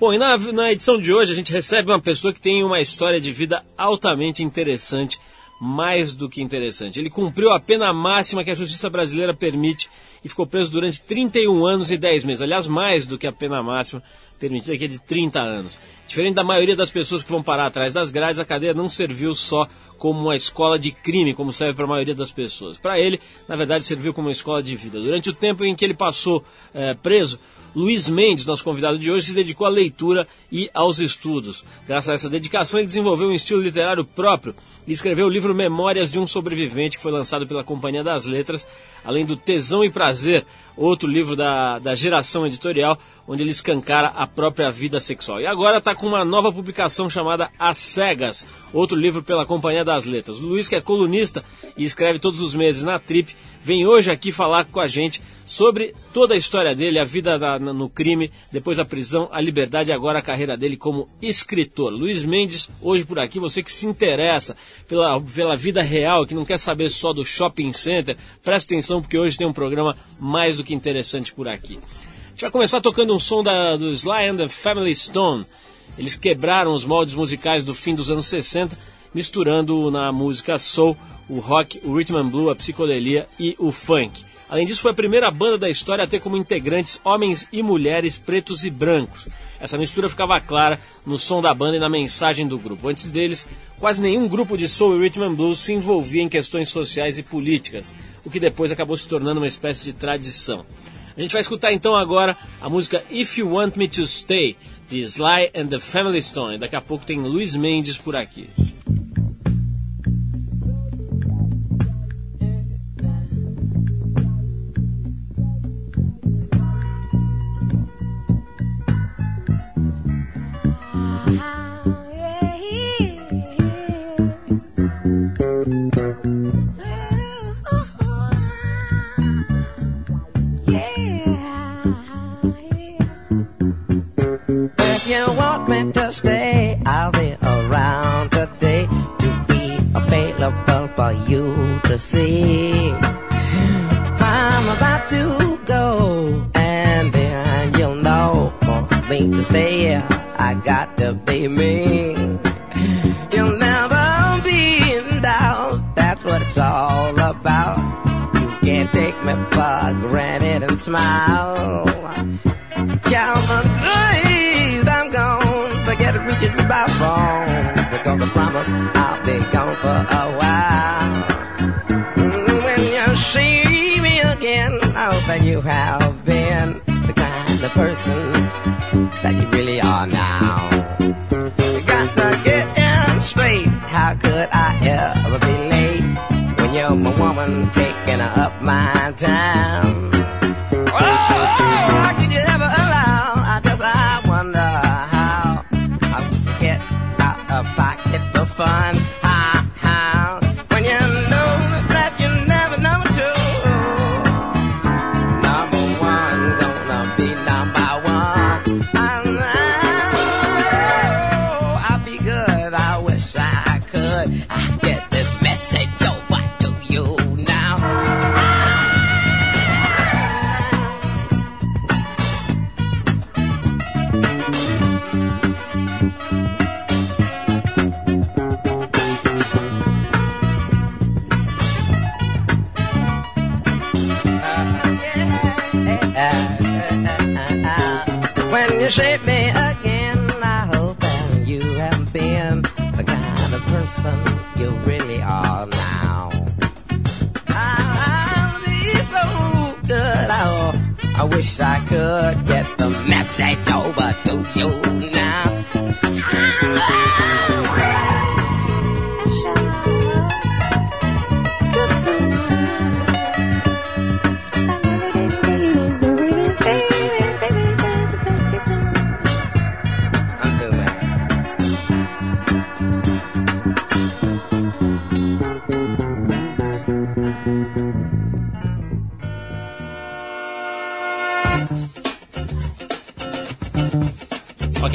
Bom, e na, na edição de hoje a gente recebe uma pessoa que tem uma história de vida altamente interessante, mais do que interessante. Ele cumpriu a pena máxima que a justiça brasileira permite e ficou preso durante 31 anos e 10 meses. Aliás, mais do que a pena máxima permitida, que é de 30 anos. Diferente da maioria das pessoas que vão parar atrás das grades, a cadeia não serviu só como uma escola de crime, como serve para a maioria das pessoas. Para ele, na verdade, serviu como uma escola de vida. Durante o tempo em que ele passou é, preso, Luiz Mendes, nosso convidado de hoje, se dedicou à leitura e aos estudos. Graças a essa dedicação, ele desenvolveu um estilo literário próprio e escreveu o livro Memórias de um Sobrevivente, que foi lançado pela Companhia das Letras, além do Tesão e Prazer, outro livro da, da geração editorial, onde ele escancara a própria vida sexual. E agora está com uma nova publicação chamada As Cegas, outro livro pela Companhia das Letras. O Luiz, que é colunista e escreve todos os meses na Trip, vem hoje aqui falar com a gente sobre toda a história dele, a vida no crime, depois a prisão, a liberdade e agora a carreira dele como escritor. Luiz Mendes, hoje por aqui, você que se interessa pela, pela vida real, que não quer saber só do shopping center, presta atenção porque hoje tem um programa mais do que interessante por aqui. Gente vai começar tocando um som da, do Sly and the Family Stone. Eles quebraram os moldes musicais do fim dos anos 60, misturando na música soul o rock, o rhythm and blues, a psicodelia e o funk. Além disso, foi a primeira banda da história a ter como integrantes homens e mulheres pretos e brancos. Essa mistura ficava clara no som da banda e na mensagem do grupo. Antes deles, quase nenhum grupo de soul e rhythm and blues se envolvia em questões sociais e políticas, o que depois acabou se tornando uma espécie de tradição. A gente vai escutar então agora a música If You Want Me to Stay, de Sly and the Family Stone. Daqui a pouco tem Luiz Mendes por aqui. Of person that you really are now.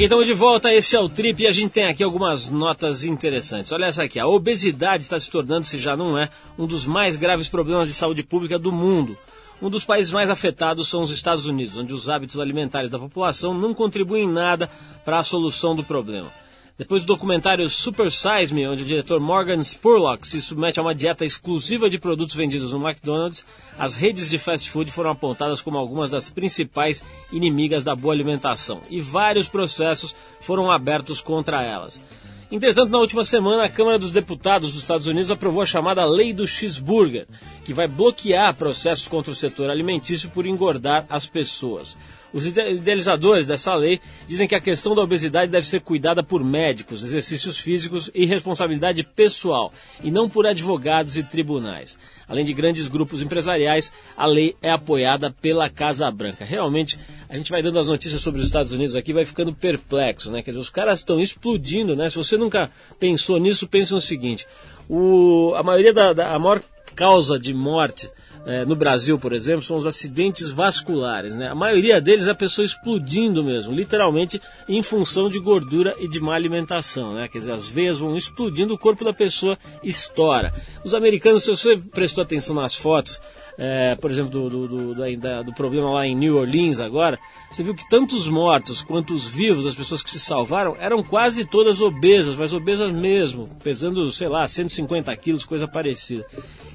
Ok, estamos de volta, esse é o Trip e a gente tem aqui algumas notas interessantes. Olha essa aqui, a obesidade está se tornando, se já não é, um dos mais graves problemas de saúde pública do mundo. Um dos países mais afetados são os Estados Unidos, onde os hábitos alimentares da população não contribuem em nada para a solução do problema. Depois do documentário Super Size Me, onde o diretor Morgan Spurlock se submete a uma dieta exclusiva de produtos vendidos no McDonald's, as redes de fast food foram apontadas como algumas das principais inimigas da boa alimentação e vários processos foram abertos contra elas. Entretanto, na última semana, a Câmara dos Deputados dos Estados Unidos aprovou a chamada Lei do Cheeseburger, que vai bloquear processos contra o setor alimentício por engordar as pessoas. Os idealizadores dessa lei dizem que a questão da obesidade deve ser cuidada por médicos, exercícios físicos e responsabilidade pessoal, e não por advogados e tribunais. Além de grandes grupos empresariais, a lei é apoiada pela Casa Branca. Realmente, a gente vai dando as notícias sobre os Estados Unidos aqui, vai ficando perplexo, né? Quer dizer, os caras estão explodindo, né? Se você nunca pensou nisso, pense no seguinte: o, a maioria da, da a maior causa de morte é, no Brasil, por exemplo, são os acidentes vasculares. Né? A maioria deles é a pessoa explodindo mesmo, literalmente em função de gordura e de má alimentação. Né? Quer dizer, as veias vão explodindo, o corpo da pessoa estoura. Os americanos, se você prestou atenção nas fotos, é, por exemplo, do, do, do, do, problema lá em New Orleans agora, você viu que tanto os mortos quanto os vivos, as pessoas que se salvaram, eram quase todas obesas, mas obesas mesmo, pesando, sei lá, 150 quilos, coisa parecida.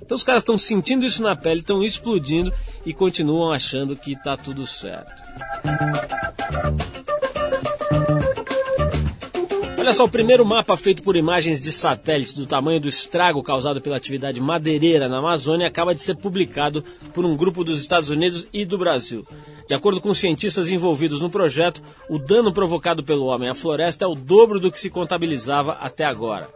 Então os caras estão sentindo isso na pele, estão explodindo e continuam achando que está tudo certo. Olha só, o primeiro mapa feito por imagens de satélite do tamanho do estrago causado pela atividade madeireira na Amazônia acaba de ser publicado por um grupo dos Estados Unidos e do Brasil. De acordo com cientistas envolvidos no projeto, o dano provocado pelo homem à floresta é o dobro do que se contabilizava até agora.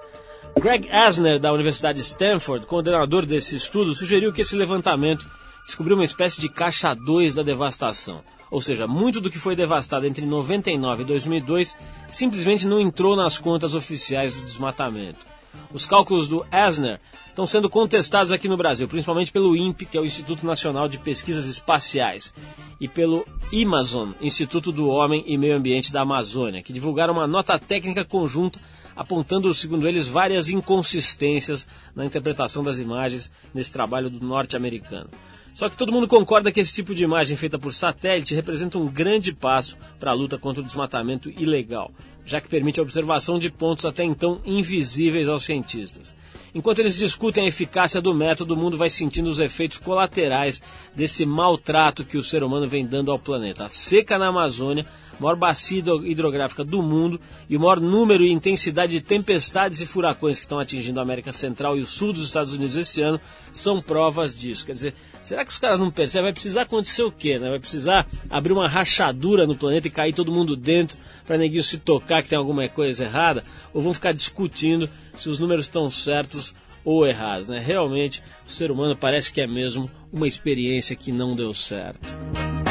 Greg Asner, da Universidade de Stanford, coordenador desse estudo, sugeriu que esse levantamento descobriu uma espécie de caixa 2 da devastação. Ou seja, muito do que foi devastado entre 99 e 2002 simplesmente não entrou nas contas oficiais do desmatamento. Os cálculos do Asner estão sendo contestados aqui no Brasil, principalmente pelo INPE, que é o Instituto Nacional de Pesquisas Espaciais, e pelo Amazon, Instituto do Homem e Meio Ambiente da Amazônia, que divulgaram uma nota técnica conjunta apontando, segundo eles, várias inconsistências na interpretação das imagens nesse trabalho do norte-americano. Só que todo mundo concorda que esse tipo de imagem feita por satélite representa um grande passo para a luta contra o desmatamento ilegal, já que permite a observação de pontos até então invisíveis aos cientistas. Enquanto eles discutem a eficácia do método, o mundo vai sentindo os efeitos colaterais desse maltrato que o ser humano vem dando ao planeta. A seca na Amazônia maior bacia hidrográfica do mundo e o maior número e intensidade de tempestades e furacões que estão atingindo a América Central e o sul dos Estados Unidos esse ano são provas disso. Quer dizer, será que os caras não percebem? Vai precisar acontecer o quê? Né? Vai precisar abrir uma rachadura no planeta e cair todo mundo dentro para neguinho se tocar que tem alguma coisa errada? Ou vão ficar discutindo se os números estão certos ou errados? Né? Realmente, o ser humano parece que é mesmo uma experiência que não deu certo.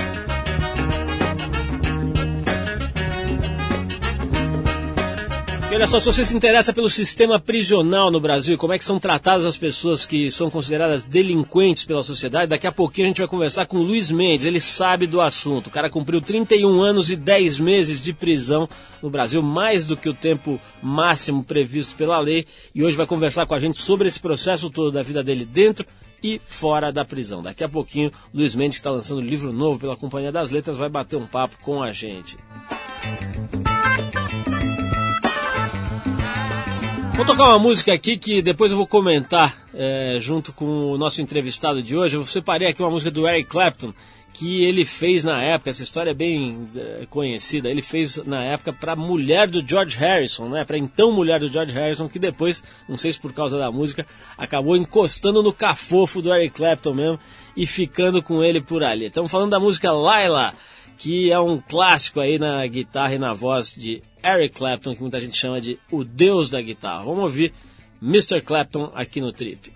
E olha só, se você se interessa pelo sistema prisional no Brasil e como é que são tratadas as pessoas que são consideradas delinquentes pela sociedade, daqui a pouquinho a gente vai conversar com o Luiz Mendes, ele sabe do assunto. O cara cumpriu 31 anos e 10 meses de prisão no Brasil, mais do que o tempo máximo previsto pela lei, e hoje vai conversar com a gente sobre esse processo todo da vida dele dentro e fora da prisão. Daqui a pouquinho, Luiz Mendes, que está lançando um livro novo pela Companhia das Letras, vai bater um papo com a gente. Vou tocar uma música aqui que depois eu vou comentar é, junto com o nosso entrevistado de hoje. Eu separei aqui uma música do Eric Clapton que ele fez na época, essa história é bem é, conhecida, ele fez na época para a mulher do George Harrison, né? Para então mulher do George Harrison, que depois, não sei se por causa da música, acabou encostando no cafofo do Eric Clapton mesmo e ficando com ele por ali. Estamos falando da música Laila, que é um clássico aí na guitarra e na voz de Eric Clapton, que muita gente chama de o deus da guitarra. Vamos ouvir Mr. Clapton aqui no Trip.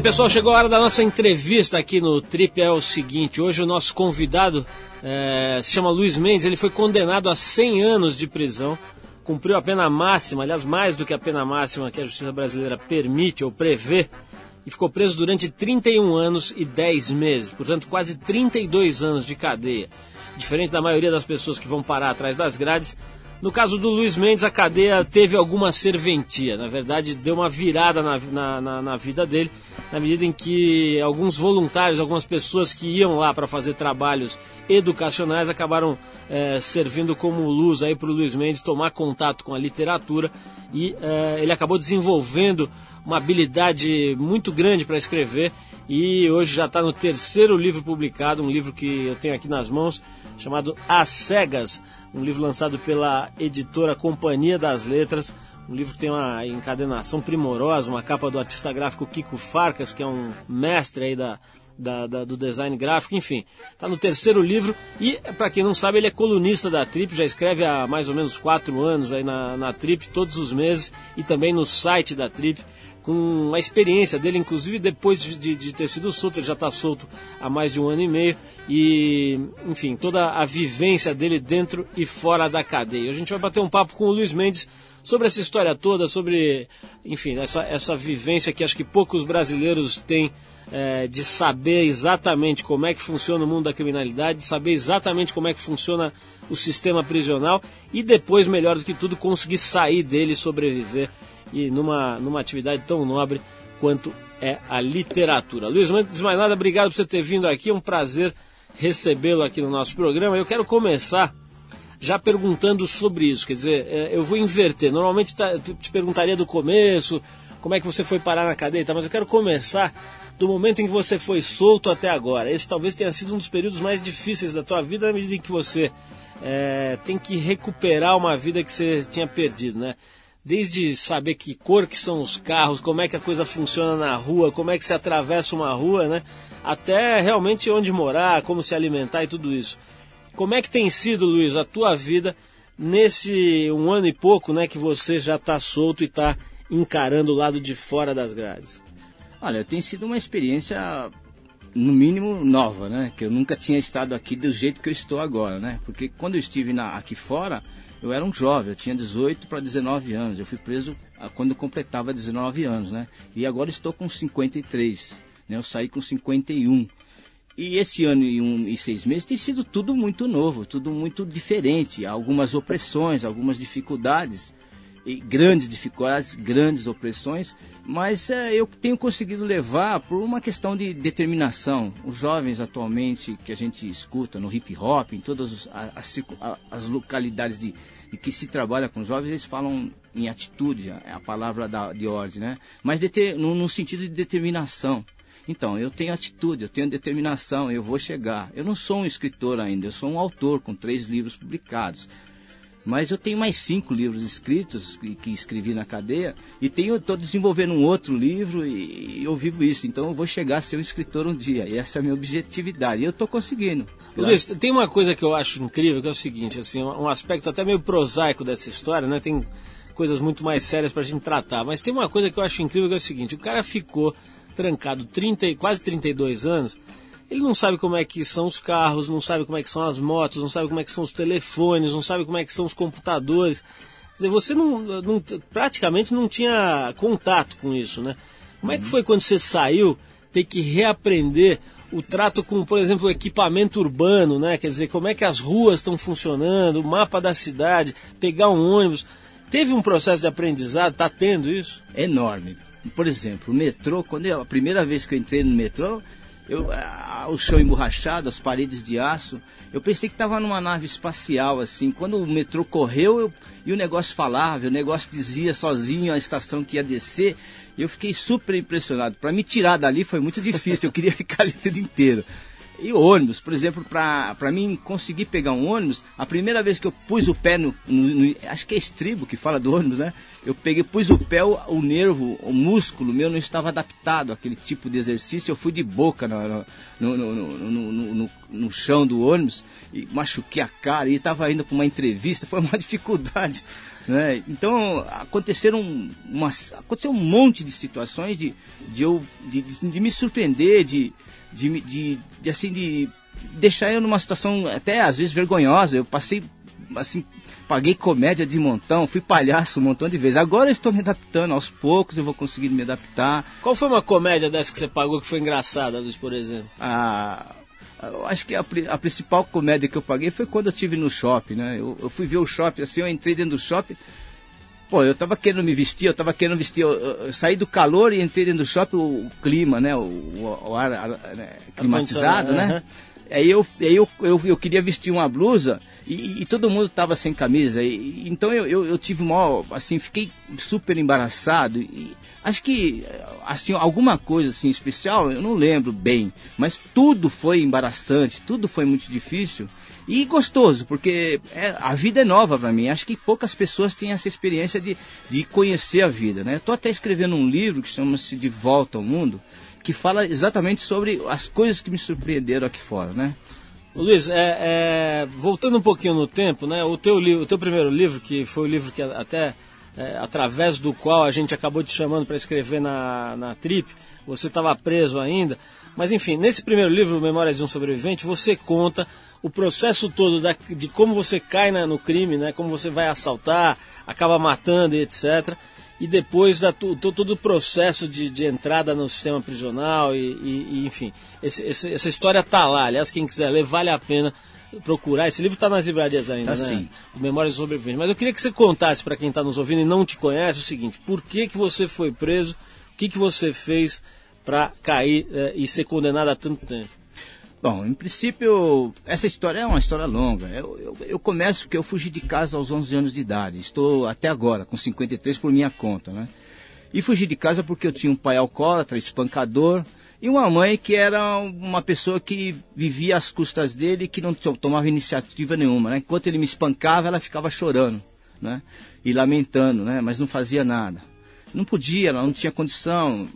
Bem, pessoal, chegou a hora da nossa entrevista aqui no Trip. É o seguinte: hoje o nosso convidado eh, se chama Luiz Mendes. Ele foi condenado a 100 anos de prisão, cumpriu a pena máxima, aliás, mais do que a pena máxima que a justiça brasileira permite ou prevê, e ficou preso durante 31 anos e 10 meses, portanto, quase 32 anos de cadeia. Diferente da maioria das pessoas que vão parar atrás das grades, no caso do Luiz Mendes, a cadeia teve alguma serventia. Na verdade, deu uma virada na, na, na, na vida dele, na medida em que alguns voluntários, algumas pessoas que iam lá para fazer trabalhos educacionais acabaram eh, servindo como luz aí para o Luiz Mendes tomar contato com a literatura e eh, ele acabou desenvolvendo uma habilidade muito grande para escrever e hoje já está no terceiro livro publicado, um livro que eu tenho aqui nas mãos, chamado As Cegas, um livro lançado pela editora Companhia das Letras, um livro que tem uma encadenação primorosa, uma capa do artista gráfico Kiko Farcas, que é um mestre aí da, da, da, do design gráfico, enfim. Está no terceiro livro. E, para quem não sabe, ele é colunista da Trip, já escreve há mais ou menos quatro anos aí na, na Trip, todos os meses, e também no site da Trip, com a experiência dele, inclusive depois de, de ter sido solto, ele já está solto há mais de um ano e meio, e, enfim, toda a vivência dele dentro e fora da cadeia. A gente vai bater um papo com o Luiz Mendes sobre essa história toda, sobre, enfim, essa, essa vivência que acho que poucos brasileiros têm é, de saber exatamente como é que funciona o mundo da criminalidade, de saber exatamente como é que funciona o sistema prisional e depois, melhor do que tudo, conseguir sair dele e sobreviver e numa, numa atividade tão nobre quanto é a literatura. Luiz, antes de mais nada, obrigado por você ter vindo aqui, é um prazer recebê-lo aqui no nosso programa. Eu quero começar já perguntando sobre isso, quer dizer, é, eu vou inverter. Normalmente tá, te perguntaria do começo, como é que você foi parar na cadeia, mas eu quero começar do momento em que você foi solto até agora. Esse talvez tenha sido um dos períodos mais difíceis da tua vida, na medida em que você é, tem que recuperar uma vida que você tinha perdido, né? Desde saber que cor que são os carros, como é que a coisa funciona na rua, como é que se atravessa uma rua, né? Até realmente onde morar, como se alimentar e tudo isso. Como é que tem sido, Luiz, a tua vida nesse um ano e pouco, né, que você já está solto e está encarando o lado de fora das grades? Olha, tem sido uma experiência no mínimo nova, né? Que eu nunca tinha estado aqui do jeito que eu estou agora, né? Porque quando eu estive na, aqui fora, eu era um jovem, eu tinha 18 para 19 anos. Eu fui preso quando eu completava 19 anos, né? E agora estou com 53, né? Eu saí com 51. E esse ano e, um, e seis meses tem sido tudo muito novo, tudo muito diferente. Algumas opressões, algumas dificuldades, e grandes dificuldades, grandes opressões, mas é, eu tenho conseguido levar por uma questão de determinação. Os jovens atualmente que a gente escuta no hip hop, em todas as, as localidades de, de, que se trabalha com jovens, eles falam em atitude, é a palavra da, de ordem, né? Mas no, no sentido de determinação. Então, eu tenho atitude, eu tenho determinação, eu vou chegar. Eu não sou um escritor ainda, eu sou um autor com três livros publicados. Mas eu tenho mais cinco livros escritos que, que escrevi na cadeia e tenho estou desenvolvendo um outro livro e, e, eu vivo isso. Então eu vou chegar a ser um escritor um dia. E essa é a minha objetividade. E eu estou conseguindo. Luiz, tem uma coisa que eu acho incrível que é o seguinte, assim, um aspecto até meio prosaico dessa história, né? Tem coisas muito mais sérias para a gente tratar. Mas tem uma coisa que eu acho incrível que é o seguinte: o cara ficou trancado 30, quase 32 anos ele não sabe como é que são os carros, não sabe como é que são as motos, não sabe como é que são os telefones, não sabe como é que são os computadores. Quer dizer, você não, não praticamente não tinha contato com isso, né? Como é que foi quando você saiu ter que reaprender o trato com, por exemplo, o equipamento urbano, né? Quer dizer, como é que as ruas estão funcionando, o mapa da cidade, pegar um ônibus. Teve um processo de aprendizado, está tendo isso? Enorme. Por exemplo, o metrô, quando eu, a primeira vez que eu entrei no metrô, eu, o chão emborrachado, as paredes de aço. Eu pensei que estava numa nave espacial, assim. Quando o metrô correu eu, e o negócio falava, o negócio dizia sozinho a estação que ia descer, eu fiquei super impressionado. Para me tirar dali foi muito difícil, eu queria ficar ali o inteiro. E ônibus, por exemplo, para mim conseguir pegar um ônibus, a primeira vez que eu pus o pé no, no, no, Acho que é estribo que fala do ônibus, né? Eu peguei, pus o pé, o, o nervo, o músculo meu não estava adaptado àquele tipo de exercício. Eu fui de boca no, no, no chão do ônibus e machuquei a cara e estava indo para uma entrevista. Foi uma dificuldade. Né? Então aconteceram uma, aconteceu um monte de situações de, de, eu, de, de me surpreender, de, de, de, de, assim, de deixar eu numa situação até às vezes vergonhosa. Eu passei, assim, paguei comédia de montão, fui palhaço um montão de vezes. Agora eu estou me adaptando, aos poucos eu vou conseguir me adaptar. Qual foi uma comédia dessa que você pagou que foi engraçada, Luiz, por exemplo? Ah, acho que a, a, principal comédia que eu paguei foi quando eu tive no shopping, né? Eu, eu fui ver o shopping, assim, eu entrei dentro do shopping. Pô, eu tava querendo me vestir, eu tava querendo vestir, eu, eu saí do calor e entrei dentro do shopping, o, o clima, né, o, o ar, ar né, climatizado, né? Aí eu, aí eu, eu, eu queria vestir uma blusa e, e, todo mundo tava sem camisa. E, então eu, eu, eu tive mal, assim, fiquei super embaraçado. E acho que, assim, alguma coisa assim especial, eu não lembro bem. Mas tudo foi embaraçante, tudo foi muito difícil. E gostoso, porque é, a vida é nova para mim. Acho que poucas pessoas têm essa experiência de, de conhecer a vida, né? Estou até escrevendo um livro que chama-se De Volta ao Mundo, que fala exatamente sobre as coisas que me surpreenderam aqui fora, né? Luiz, é, é, voltando um pouquinho no tempo, né? O teu, livro, o teu primeiro livro, que foi o livro que até é, através do qual a gente acabou te chamando para escrever na, na Trip, você estava preso ainda. Mas enfim, nesse primeiro livro, Memórias de um Sobrevivente, você conta o processo todo da, de como você cai na, no crime, né? Como você vai assaltar, acaba matando e etc. E depois da, todo, todo o processo de, de, entrada no sistema prisional e, e, e enfim. Esse, esse, essa história tá lá. Aliás, quem quiser ler, vale a pena procurar. Esse livro está nas livrarias ainda, tá, né? Sim. O Memórias Sobreviventes. Mas eu queria que você contasse para quem está nos ouvindo e não te conhece o seguinte: por que, que você foi preso? O que, que você fez para cair eh, e ser condenado a tanto tempo? Bom, em princípio, essa história é uma história longa. Eu, eu, eu, começo porque eu fugi de casa aos 11 anos de idade. Estou até agora com 53 por minha conta, né? E fugi de casa porque eu tinha um pai alcoólatra, espancador, e uma mãe que era uma pessoa que vivia às custas dele que não tomava iniciativa nenhuma, né? Enquanto ele me espancava, ela ficava chorando, né? E lamentando, né? Mas não fazia nada. Não podia, ela não tinha condição,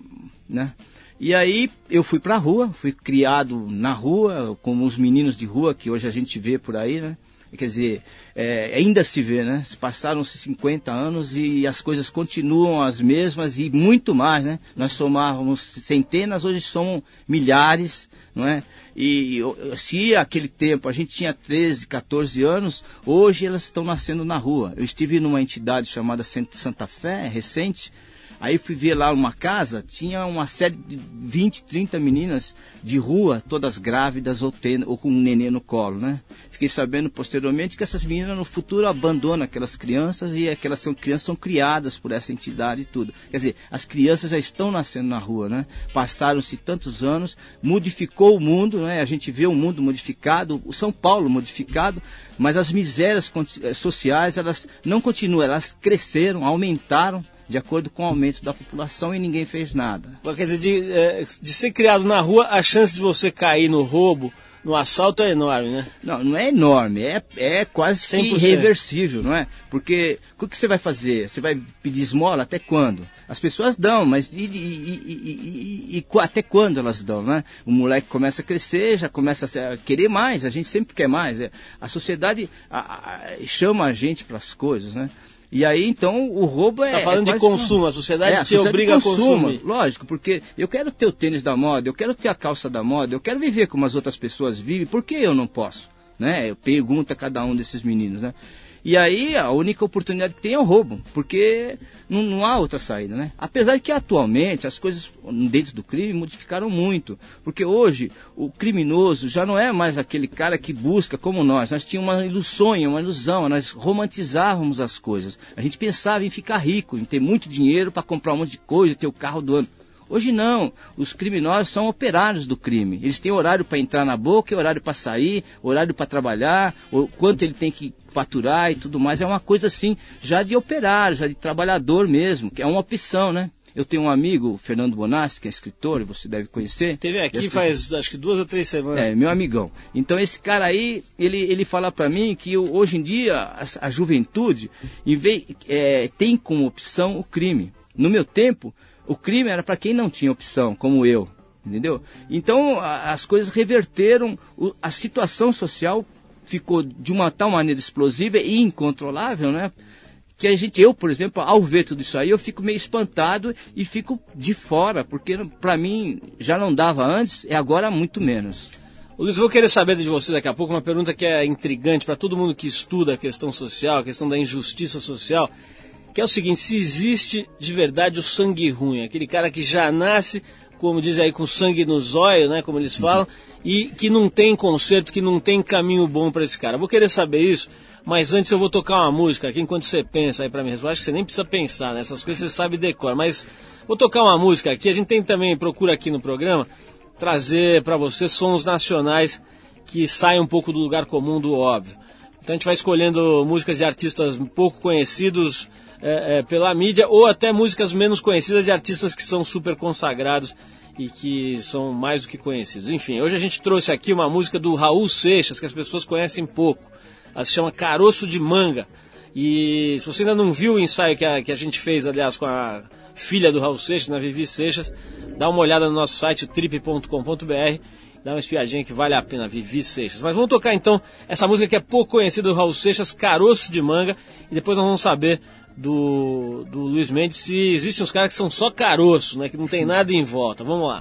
né? E aí eu fui para a rua, fui criado na rua, como os meninos de rua que hoje a gente vê por aí, né? Quer dizer, é, ainda se vê, né? Passaram-se 50 anos e as coisas continuam as mesmas e muito mais, né? Nós somávamos centenas, hoje somos milhares, não é? E se aquele tempo a gente tinha 13, 14 anos, hoje elas estão nascendo na rua. Eu estive numa entidade chamada Santa Fé, recente, Aí fui ver lá uma casa, tinha uma série de 20, 30 meninas de rua, todas grávidas ou, tendo, ou com um nenê no colo, né? Fiquei sabendo posteriormente que essas meninas no futuro abandonam aquelas crianças e aquelas são, crianças são criadas por essa entidade e tudo. Quer dizer, as crianças já estão nascendo na rua, né? Passaram-se tantos anos, modificou o mundo, né? A gente vê o mundo modificado, o São Paulo modificado, mas as misérias eh, sociais, elas não continuam, elas cresceram, aumentaram, de acordo com o aumento da população e ninguém fez nada. Quer dizer, de, é, de ser criado na rua, a chance de você cair no roubo, no assalto é enorme, né? Não, não é enorme, é, é quase 100%. irreversível, não é? Porque o que você vai fazer? Você vai pedir esmola até quando? As pessoas dão, mas e, e, e, e, até quando elas dão, né? O moleque começa a crescer, já começa a querer mais, a gente sempre quer mais. É, a sociedade a, a, chama a gente para as coisas, né? E aí, então, o roubo é. Está falando é de consumo, a sociedade é, a te obriga a consumir. Lógico, porque eu quero ter o tênis da moda, eu quero ter a calça da moda, eu quero viver como as outras pessoas vivem, por que eu não posso? Né? Eu pergunto a cada um desses meninos, né? E aí a única oportunidade que tem é o roubo, porque não, não, há outra saída, né? Apesar de que atualmente as coisas dentro do crime modificaram muito, porque hoje o criminoso já não é mais aquele cara que busca como nós. Nós tínhamos uma ilusão, uma ilusão, nós romantizávamos as coisas. A gente pensava em ficar rico, em ter muito dinheiro para comprar um monte de coisa, ter o carro do ano. Hoje não, os criminosos são operários do crime. Eles têm horário para entrar na boca, horário para sair, horário para trabalhar, o quanto ele tem que faturar e tudo mais. É uma coisa assim, já de operário, já de trabalhador mesmo, que é uma opção, né? Eu tenho um amigo, Fernando Bonassi, que é escritor, você deve conhecer. Teve aqui faz acho que duas ou três semanas. É, meu amigão. Então esse cara aí, ele, ele fala para mim que hoje em dia a, a juventude em vez, é, tem como opção o crime. No meu tempo, o crime era para quem não tinha opção, como eu, entendeu? Então a, as coisas reverteram, o, a situação social ficou de uma tal maneira explosiva e incontrolável, né? Que a gente, eu, por exemplo, ao ver tudo isso aí, eu fico meio espantado e fico de fora, porque para mim já não dava antes e agora muito menos. Luiz, vou querer saber de você daqui a pouco uma pergunta que é intrigante para todo mundo que estuda a questão social, a questão da injustiça social que é o seguinte: se existe de verdade o sangue ruim, aquele cara que já nasce, como diz aí, com sangue nos olhos, né, como eles falam, uhum. e que não tem conserto, que não tem caminho bom para esse cara. vou querer saber isso, mas antes eu vou tocar uma música aqui enquanto você pensa aí para mim. Eu acho que você nem precisa pensar nessas né? coisas, você sabe decor, mas vou tocar uma música aqui. A gente tem também, procura aqui no programa, trazer para você sons nacionais que saem um pouco do lugar comum do óbvio. Então a gente vai escolhendo músicas de artistas pouco conhecidos, é, é, pela mídia ou até músicas menos conhecidas de artistas que são super consagrados e que são mais do que conhecidos. Enfim, hoje a gente trouxe aqui uma música do Raul Seixas que as pessoas conhecem pouco. Ela se chama Caroço de Manga. E se você ainda não viu o ensaio que a, que a gente fez, aliás, com a filha do Raul Seixas, na Vivi Seixas, dá uma olhada no nosso site, trip.com.br dá uma espiadinha que vale a pena, Vivi Seixas. Mas vamos tocar então essa música que é pouco conhecida do Raul Seixas, Caroço de Manga, e depois nós vamos saber do, do Luiz Mendes se existem uns caras que são só caroço, né? Que não tem nada em volta. Vamos lá.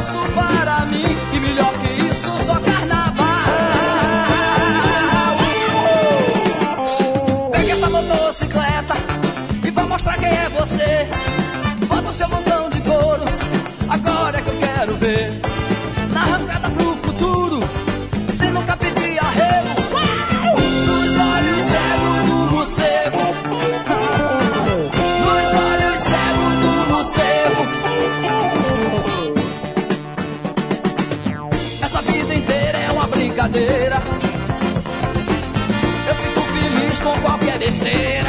Deixou caroço qualquer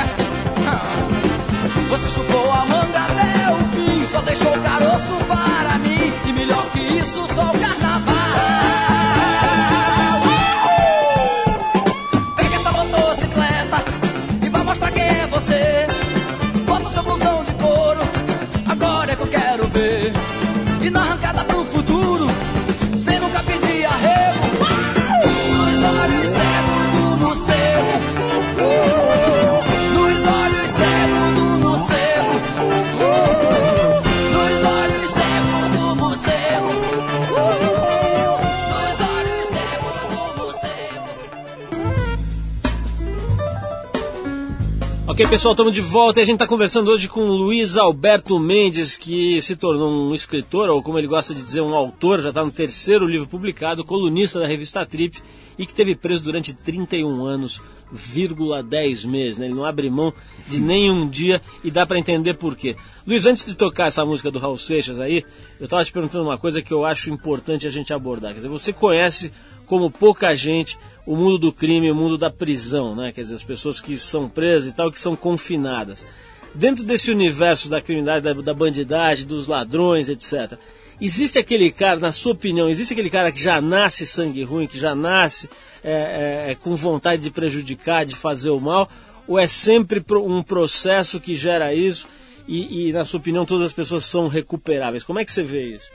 Ok, pessoal, estamos de volta e a gente está conversando hoje com Luiz Alberto Mendes, que se tornou um escritor, ou como ele gosta de dizer, um autor, já está no terceiro livro publicado, colunista da revista Trip, e que teve preso durante 31 anos, vírgula 10 meses. Né? Ele não abre mão de nenhum dia e dá para entender por quê. Luiz, antes de tocar essa música do Raul Seixas aí, eu estava te perguntando uma coisa que eu acho importante a gente abordar. Quer dizer, você conhece como pouca gente o mundo do crime, o mundo da prisão, né? Quer dizer, as pessoas que são presas e tal, que são confinadas. Dentro desse universo da criminalidade, da, da bandidagem, dos ladrões, etc. Existe aquele cara, na sua opinião, existe aquele cara que já nasce sangue ruim, que já nasce é, é, com vontade de prejudicar, de fazer o mal, ou é sempre um processo que gera isso e, e, na sua opinião, todas as pessoas são recuperáveis? Como é que você vê isso?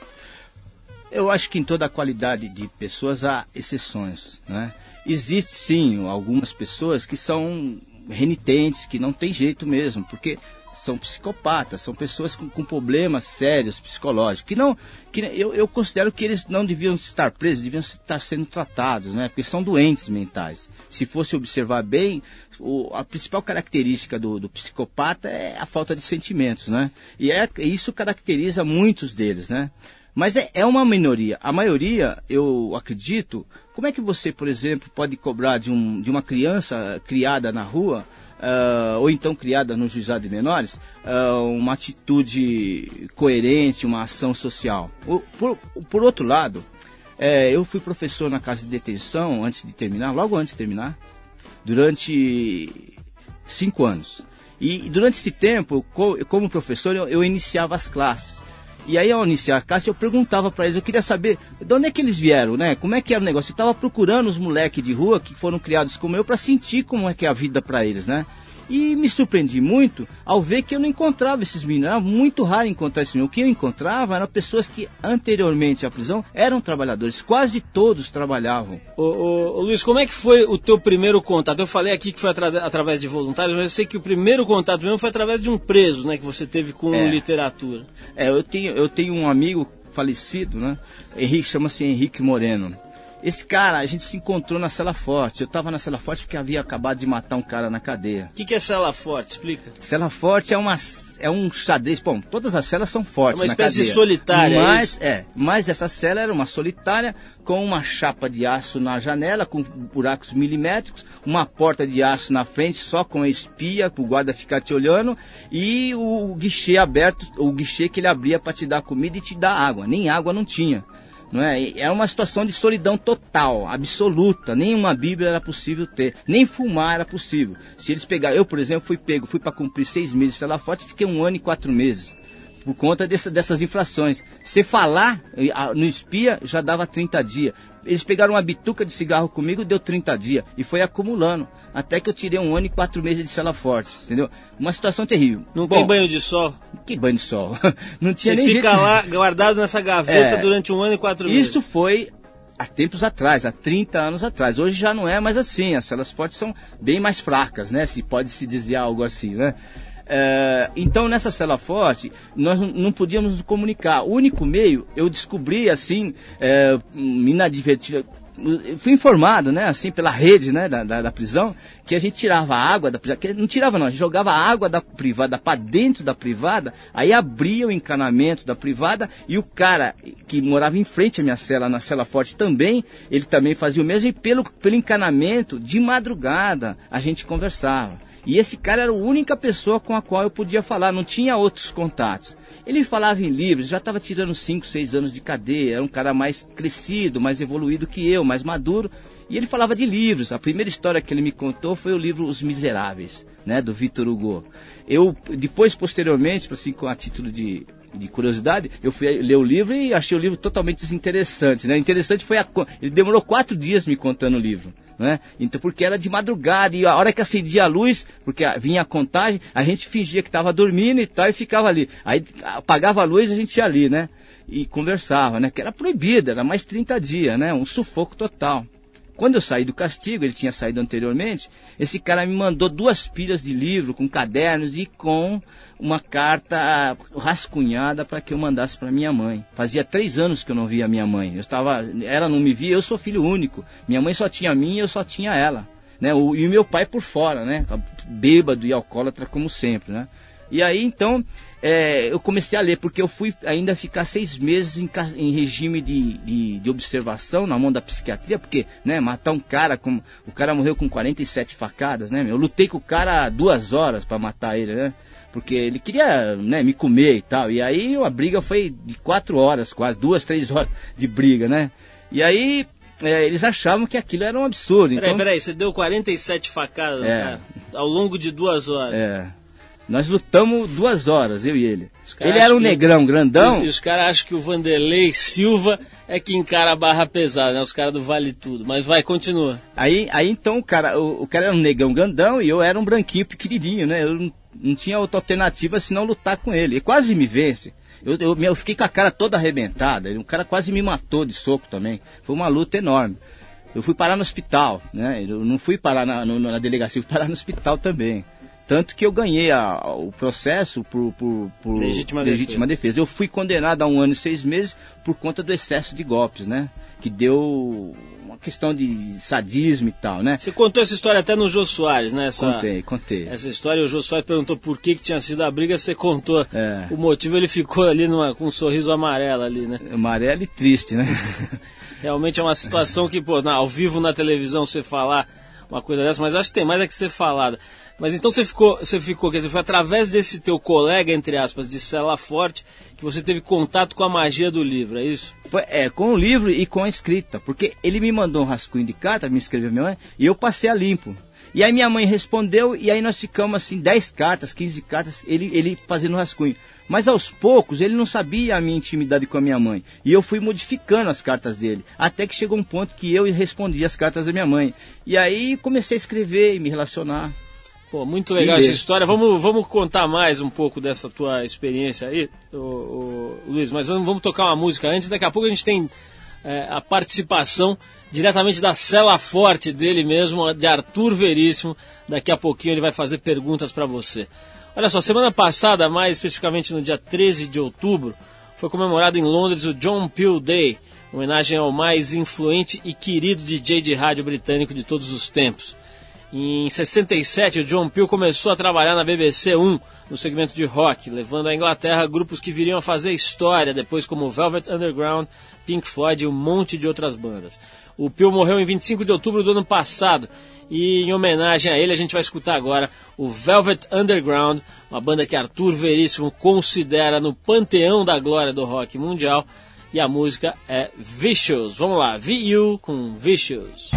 Eu acho que em toda a qualidade de pessoas há exceções, né? Existe sim algumas pessoas que são renitentes, que não tem jeito mesmo, porque são psicopatas, são pessoas com, com problemas sérios psicológicos, que não, que eu, eu considero que eles não deviam estar presos, deviam estar sendo tratados, né? Porque são doentes mentais. Se fosse observar bem, o- a principal característica do, do psicopata é a falta de sentimentos, né? E é, isso caracteriza muitos deles, né? Mas é, é uma minoria. A maioria, eu acredito, como é que você, por exemplo, pode cobrar de, um, de uma criança criada na rua, ah, ou então criada no juizado de menores, ah, uma atitude coerente, uma ação social? Por, por outro lado, eh, eu fui professor na casa de detenção antes de terminar, logo antes de terminar, durante cinco anos. E durante esse tempo, como professor, eu, eu iniciava as classes. E aí, ao iniciar a classe, eu perguntava para eles, eu queria saber de onde é que eles vieram, né? Como é que era o negócio? Eu estava procurando os moleques de rua que foram criados como eu para sentir como é que é a vida para eles, né? E me surpreendi muito ao ver que eu não encontrava esses meninos. Era muito raro encontrar esses meninos. O que eu encontrava eram pessoas que anteriormente à prisão eram trabalhadores. Quase todos trabalhavam. Ô, ô, ô, Luiz, como é que foi o teu primeiro contato? Eu falei aqui que foi atra- através de voluntários, mas eu sei que o primeiro contato mesmo foi através de um preso, né, que você teve com É. literatura. É, eu tenho, eu tenho um amigo falecido, né? Henrique, chama-se Henrique Moreno. Esse cara, a gente se encontrou na cela forte. Eu estava na cela forte porque havia acabado de matar um cara na cadeia. O que, que é cela forte? Explica. Cela forte é uma é um xadrez. Bom, todas as celas são fortes. É uma espécie de cadeia. solitária, é Mas isso? é, mas essa cela era uma solitária com uma chapa de aço na janela com buracos milimétricos, uma porta de aço na frente só com a espia para o guarda ficar te olhando e o guichê aberto, o guichê que ele abria para te dar comida e te dar água. Nem água não tinha. Não é? Era uma situação de solidão total, absoluta. Nenhuma Bíblia era possível ter, nem fumar era possível. Se eles pegarem, eu por exemplo fui pego, fui para cumprir seis meses cela forte, fiquei um ano e quatro meses. Por conta dessa, dessas infrações. Se falar no espia, já dava 30 dias. Eles pegaram uma bituca de cigarro comigo, deu 30 dias. E foi acumulando. Até que eu tirei um ano e quatro meses de cela forte, entendeu? Uma situação terrível. Não Bom, tem banho de sol. Que banho de sol. Não tinha Você nem fica jeito. lá guardado nessa gaveta É. durante um ano e quatro meses. Isso foi há tempos atrás, há 30 anos atrás. Hoje já não é mais assim. As células fortes são bem mais fracas, né? Se pode se dizer algo assim, né? É, então nessa célula forte nós não- podíamos nos comunicar. O único meio eu descobri assim, é, inadvertido. eu Fui informado, né, assim, pela rede, né, da, da, da prisão, que a gente tirava água da que não tirava não, a gente jogava água da privada para dentro da privada, aí abria o encanamento da privada e o cara que morava em frente à minha cela, na cela forte também, ele também fazia o mesmo e pelo, pelo encanamento, de madrugada, a gente conversava. E esse cara era a única pessoa com a qual eu podia falar, não tinha outros contatos. Ele falava em livros, já estava tirando 5, 6 anos de cadeia, era um cara mais crescido, mais evoluído que eu, mais maduro. E ele falava de livros. A primeira história que ele me contou foi o livro Os Miseráveis, né, do Victor Hugo. Eu, depois, posteriormente, assim, com a título de, de curiosidade, eu fui ler o livro e achei o livro totalmente desinteressante. Né? Interessante foi a. Ele demorou quatro dias me contando o livro. Né? Então, porque era de madrugada e a hora que acendia a luz, porque vinha a contagem, a gente fingia que estava dormindo e tal e ficava ali. Aí apagava a luz e a gente ia ali, né? E conversava, né? Que era proibido, era mais 30 dias, né? Um sufoco total. Quando eu saí do castigo, ele tinha saído anteriormente, esse cara me mandou duas pilhas de livro com cadernos e com uma carta rascunhada para que eu mandasse para minha mãe. Fazia três anos que eu não via minha mãe. Eu estava, ela não me via, eu sou filho único. Minha mãe só tinha mim e eu só tinha ela. Né? O, e o meu pai por fora, né? Bêbado e alcoólatra como sempre, né? E aí então é, eu comecei a ler, porque eu fui ainda ficar seis meses em, em regime de, de, de observação na mão da psiquiatria, porque né, matar um cara, com, o cara morreu com 47 facadas, né? Eu lutei com o cara duas horas para matar ele, né? Porque ele queria né, me comer e tal. E aí a briga foi de quatro horas, quase, duas, três horas de briga, né? E aí é, eles achavam que aquilo era um absurdo. Peraí, Então, peraí, você deu 47 facadas É. cara, ao longo de duas horas. é, nós lutamos duas horas, eu e ele. Os Ele era um acham que- negrão grandão. E os, caras acham que o Vanderlei Silva é que encara a barra pesada, né? Os caras do Vale Tudo. Mas vai, continua. Aí, aí então o cara, o, o cara era um negão grandão e eu era um branquinho pequenininho, né? Eu não, não tinha outra alternativa senão lutar com ele. Ele quase me vence. Eu, eu, eu fiquei com a cara toda arrebentada. O cara quase me matou de soco também. Foi uma luta enorme. Eu fui parar no hospital, né? Eu não fui parar na, no- na delegacia, fui parar no hospital também. Tanto que eu ganhei a- o processo por, por, por Legítima legítima defesa. Eu fui condenado a um ano e seis meses por conta do excesso de golpes, né? Que deu uma questão de sadismo e tal, né? Você contou essa história até no Jô Soares, né? Essa, Contei, contei. Essa história, o Jô Soares perguntou por que, que tinha sido a briga, você contou. É. O motivo, ele ficou ali numa, com um sorriso amarelo ali, né? Amarelo e triste, né? Realmente é uma situação que, pô, na- ao vivo na televisão você falar uma coisa dessa, mas acho que tem mais é que ser falada. Mas então você ficou, você ficou, quer dizer, foi através desse teu colega, entre aspas, de cela forte, que você teve contato com a magia do livro, é isso? Foi, é, com o livro e com a escrita. Porque ele me mandou um rascunho de carta, me escreveu mãe, e eu passei a limpo. E aí minha mãe respondeu, e aí nós ficamos assim, 10 cartas, 15 cartas, ele, ele fazendo rascunho. Mas aos poucos ele não sabia a minha intimidade com a minha mãe. E eu fui modificando as cartas dele. Até que chegou um ponto que eu respondi as cartas da minha mãe. E aí comecei a escrever e me relacionar. Pô, muito legal essa história. Vamos, vamos contar mais um pouco dessa tua experiência aí, ô, ô, Luiz. Mas vamos, vamos tocar uma música antes. Daqui a pouco a gente tem é, a participação diretamente da cela forte dele mesmo, de Arthur Veríssimo. Daqui a pouquinho ele vai fazer perguntas para você. Olha só, semana passada, mais especificamente no dia 13 de outubro, foi comemorado em Londres o John Peel Day, homenagem ao mais influente e querido DJ de rádio britânico de todos os tempos. Em 67, o John Peel começou a trabalhar na BBC 1, no segmento de rock, levando à Inglaterra grupos que viriam a fazer história, depois como Velvet Underground, Pink Floyd e um monte de outras bandas. O Peel morreu em 25 de outubro do ano passado, e em homenagem a ele a gente vai escutar agora o Velvet Underground, uma banda que Arthur Veríssimo considera no panteão da glória do rock mundial, e a música é Vicious. Vamos lá, VU com. Vicious.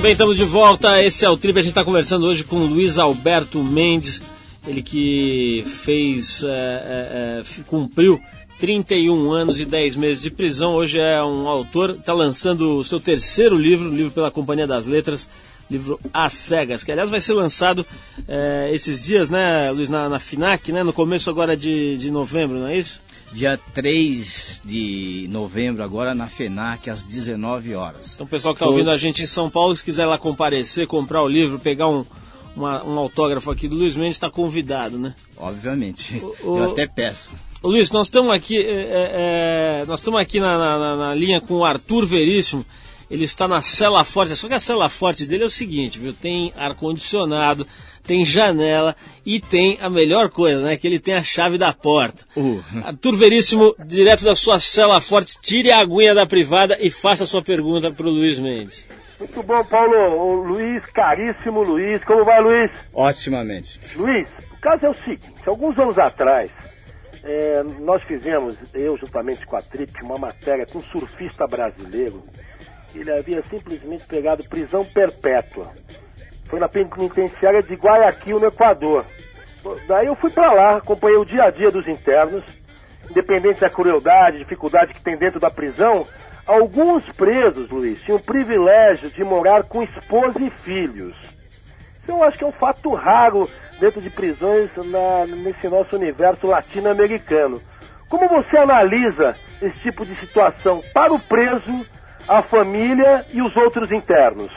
Bem, estamos de volta. Esse é o Trip. A gente está conversando hoje com Luiz Alberto Mendes, ele que fez, é, é, é, cumpriu 31 anos e 10 meses de prisão. Hoje é um autor, está lançando o seu terceiro livro, livro pela Companhia das Letras, livro As Cegas, que aliás vai ser lançado é, esses dias, né, Luiz, na, na, FINAC, né, no começo agora de, de novembro, não é isso? Dia 3 de novembro, agora na FENAC, às 19 horas. Então, o pessoal que está ouvindo a gente em São Paulo, se quiser lá comparecer, comprar o livro, pegar um, uma, um autógrafo aqui do Luiz Mendes, está convidado, né? Obviamente. O, Eu até peço. Ô, Luiz, nós estamos aqui, é, é, nós estamos aqui na, na, na, linha com o Arthur Veríssimo. Ele está na cela forte. Só que a cela forte dele é o seguinte, viu? Tem ar condicionado, tem janela e tem a melhor coisa, né? Que ele tem a chave da porta. Uh. Arthur Veríssimo, direto da sua cela forte, tire a aguinha da privada e faça a sua pergunta para o Luiz Mendes. Muito bom, Paulo. O Luiz, caríssimo Luiz. Como vai, Luiz? Otimamente. Luiz, o caso é o seguinte: alguns anos atrás, é, nós fizemos, eu juntamente com a Trip, uma matéria com um surfista brasileiro. Ele havia simplesmente pegado prisão perpétua. Foi na penitenciária de Guayaquil, no Equador. Daí eu fui para lá, acompanhei o dia a dia dos internos, independente da crueldade, dificuldade que tem dentro da prisão. Alguns presos, Luiz, tinham o privilégio de morar com esposa e filhos. Isso eu acho que é um fato raro dentro de prisões na, nesse nosso universo latino-americano. Como você analisa esse tipo de situação para o preso, a família e os outros internos?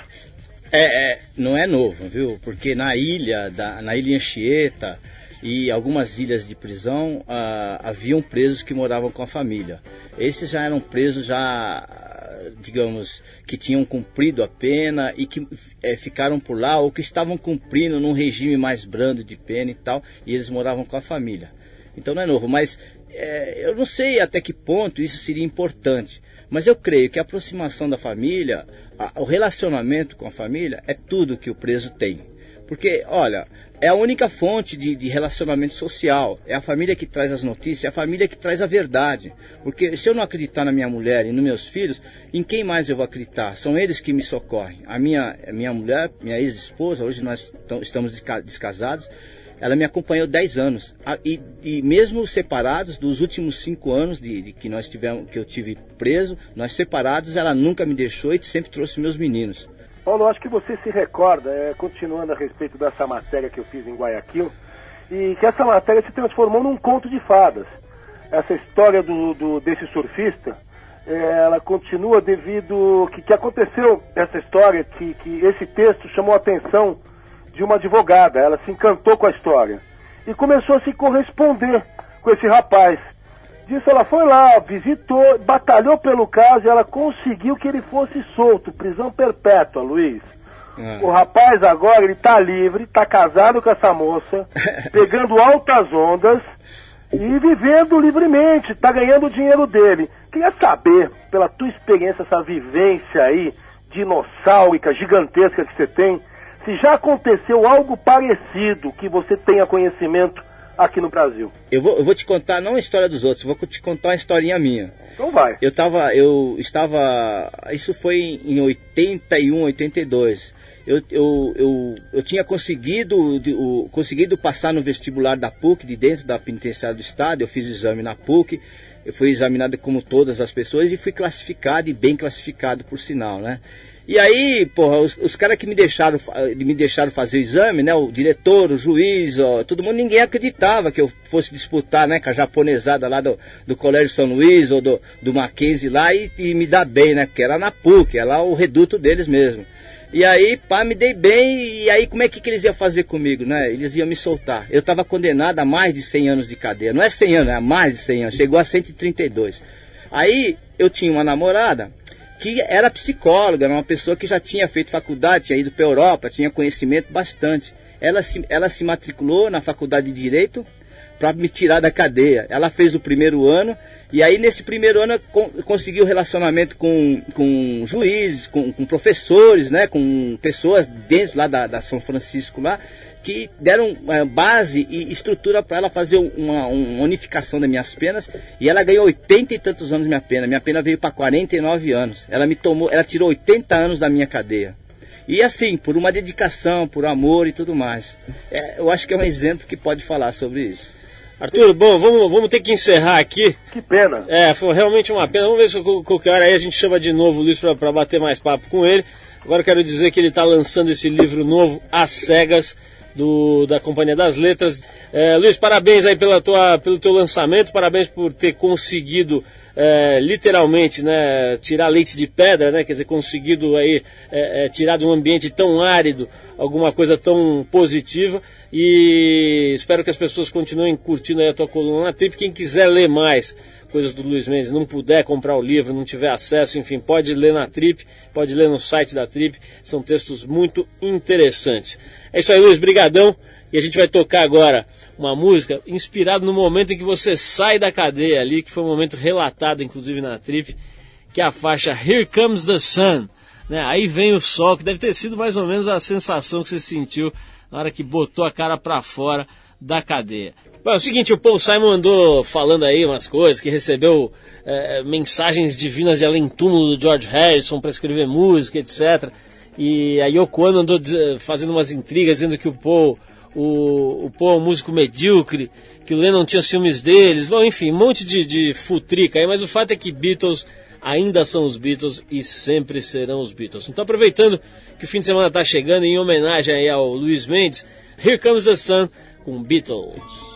É, é não é novo, viu? Porque na ilha, da, na ilha Anchieta e algumas ilhas de prisão, ah, haviam presos que moravam com a família. Esses já eram presos já digamos, que tinham cumprido a pena e que é, ficaram por lá ou que estavam cumprindo num regime mais brando de pena e tal, e eles moravam com a família. Então não é novo, mas é, eu não sei até que ponto isso seria importante, mas eu creio que a aproximação da família, o relacionamento com a família é tudo que o preso tem. Porque, olha, é a única fonte de, de, relacionamento social. É a família que traz as notícias, é a família que traz a verdade. Porque se eu não acreditar na minha mulher e nos meus filhos, em quem mais eu vou acreditar? São eles que me socorrem. A minha, minha mulher, minha ex-esposa, hoje nós estamos descasados, ela me acompanhou 10 anos. E, e, mesmo separados, dos últimos 5 anos de, de, que nós tivemos, que eu tive preso, nós separados, ela nunca me deixou e sempre trouxe meus meninos. Paulo, acho que você se recorda, é, continuando a respeito dessa matéria que eu fiz em Guayaquil, e que essa matéria se transformou num conto de fadas. Essa história do, do desse surfista, é, ela continua devido que, que aconteceu essa história, que, que esse texto chamou a atenção de uma advogada. Ela se encantou com a história e começou a se corresponder com esse rapaz disso, ela foi lá, visitou, batalhou pelo caso e ela conseguiu que ele fosse solto, prisão perpétua, Luiz. É. O rapaz agora, ele tá livre, tá casado com essa moça, pegando altas ondas e vivendo livremente, tá ganhando o dinheiro dele. Queria saber, pela tua experiência, essa vivência aí, dinossáurica, gigantesca que você tem, se já aconteceu algo parecido que você tenha conhecimento aqui no Brasil. Eu vou, eu vou te contar não a história dos outros, vou te contar uma historinha minha. Então vai. Eu tava, eu estava, isso foi em 81, 82. Eu, eu, eu, eu tinha conseguido, de, o, conseguido passar no vestibular da PUC, de dentro da penitenciária do Estado, eu fiz o exame na PUC, eu fui examinado como todas as pessoas e fui classificado e bem classificado por sinal, né? E aí, porra, os, os caras que me deixaram, me deixaram fazer o exame, né? O diretor, o juiz, ó, todo mundo, ninguém acreditava que eu fosse disputar, né? Com a japonesada lá do, do Colégio São Luís ou do, do Mackenzie lá e, e me dar bem, né? Porque era na PUC, era lá o reduto deles mesmo. E aí, pá, me dei bem, e aí como é que, que eles iam fazer comigo, né? Eles iam me soltar. Eu estava condenado a mais de 100 anos de cadeia. Não é 100 anos, é mais de 100 anos. Chegou a 132. Aí, eu tinha uma namorada, que era psicóloga, era uma pessoa que já tinha feito faculdade, tinha ido para a Europa, tinha conhecimento bastante. Ela se, ela se matriculou na faculdade de Direito para me tirar da cadeia. Ela fez o primeiro ano e aí nesse primeiro ano conseguiu relacionamento com, com juízes, com, com, professores, né, com pessoas dentro lá da, da São Francisco lá que deram é, base e estrutura para ela fazer uma, uma, unificação das minhas penas e ela ganhou 80 e tantos anos minha pena. Minha pena veio para 49 anos. Ela me tomou, ela tirou 80 anos da minha cadeia. E assim, por uma dedicação, por amor e tudo mais. É, eu acho que é um exemplo que pode falar sobre isso. Arthur, bom, vamos, vamos ter que encerrar aqui. Que pena. É, foi realmente uma pena. Vamos ver se qualquer hora aí a gente chama de novo o Luiz para bater mais papo com ele. Agora eu quero dizer que ele está lançando esse livro novo, As Cegas, do, da Companhia das Letras. É, Luiz, parabéns aí pela tua, pelo teu lançamento, parabéns por ter conseguido é, literalmente né, tirar leite de pedra, né, quer dizer, conseguido aí é, é, tirar de um ambiente tão árido alguma coisa tão positiva e espero que as pessoas continuem curtindo a tua coluna na Trip. Quem quiser ler mais coisas do Luiz Mendes, não puder comprar o livro, não tiver acesso, enfim, pode ler na Trip, pode ler no site da Trip, são textos muito interessantes. É isso aí, Luiz, brigadão. E a gente vai tocar agora uma música inspirada no momento em que você sai da cadeia ali, que foi um momento relatado inclusive na Trip, que é a faixa Here Comes the Sun. Né? Aí vem o sol, que deve ter sido mais ou menos a sensação que você sentiu na hora que botou a cara para fora da cadeia. Bom, é o seguinte, o Paul Simon andou falando aí umas coisas, que recebeu é, mensagens divinas de além túmulo do George Harrison para escrever música, etc. E a Yoko Ono andou fazendo umas intrigas, dizendo que o Paul o, o Paul é um músico medíocre, que o Lennon tinha ciúmes deles, bom, enfim, um monte de, de futrica aí, mas o fato é que Beatles ainda são os Beatles e sempre serão os Beatles. Então, aproveitando que o fim de semana está chegando, em homenagem aí ao Luiz Mendes, Here Comes the Sun com Beatles.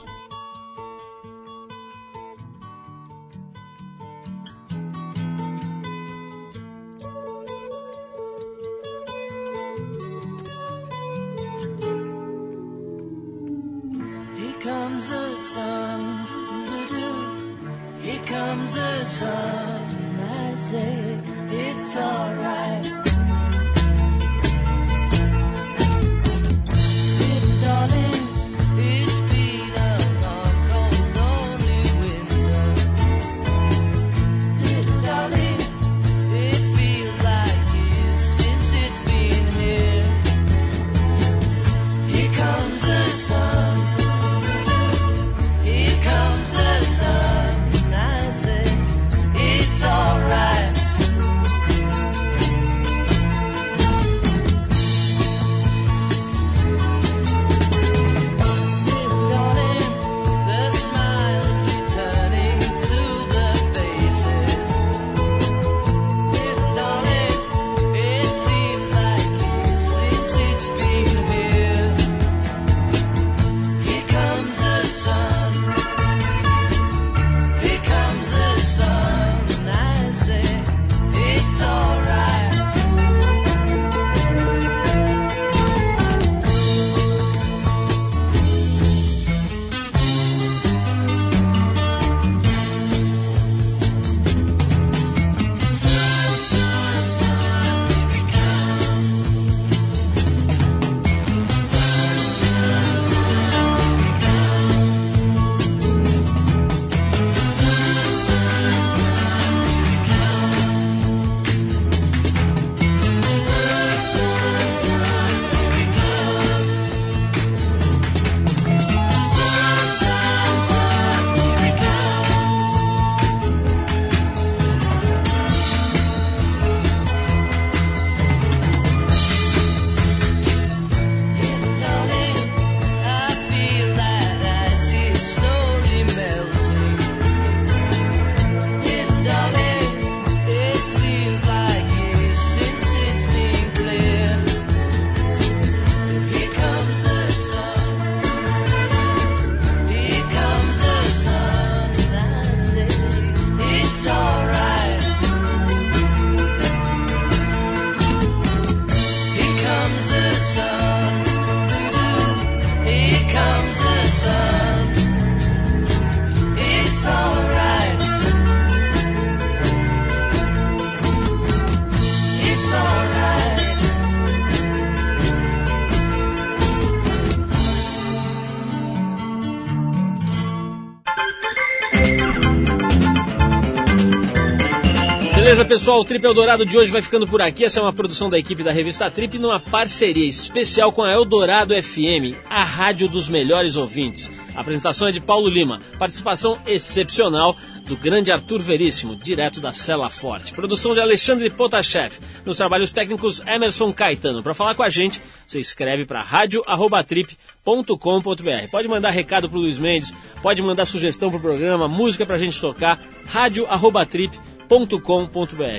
Pessoal, o Trip Eldorado de hoje vai ficando por aqui. Essa é uma produção da equipe da revista Trip numa parceria especial com a Eldorado FM, a rádio dos melhores ouvintes. A apresentação é de Paulo Lima. Participação excepcional do grande Arthur Veríssimo, direto da Cela Forte. Produção de Alexandre Potashev. Nos trabalhos técnicos Emerson Caetano. Para falar com a gente, você escreve para radio@trip.com.br. Pode mandar recado pro Luiz Mendes, pode mandar sugestão pro programa, música pra gente tocar, radio@trip.com.br.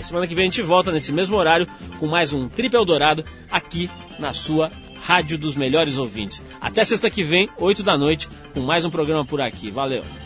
Semana que vem a gente volta nesse mesmo horário com mais um Trip Eldorado aqui na sua Rádio dos Melhores Ouvintes. Até sexta que vem, 8 da noite, com mais um programa por aqui. Valeu!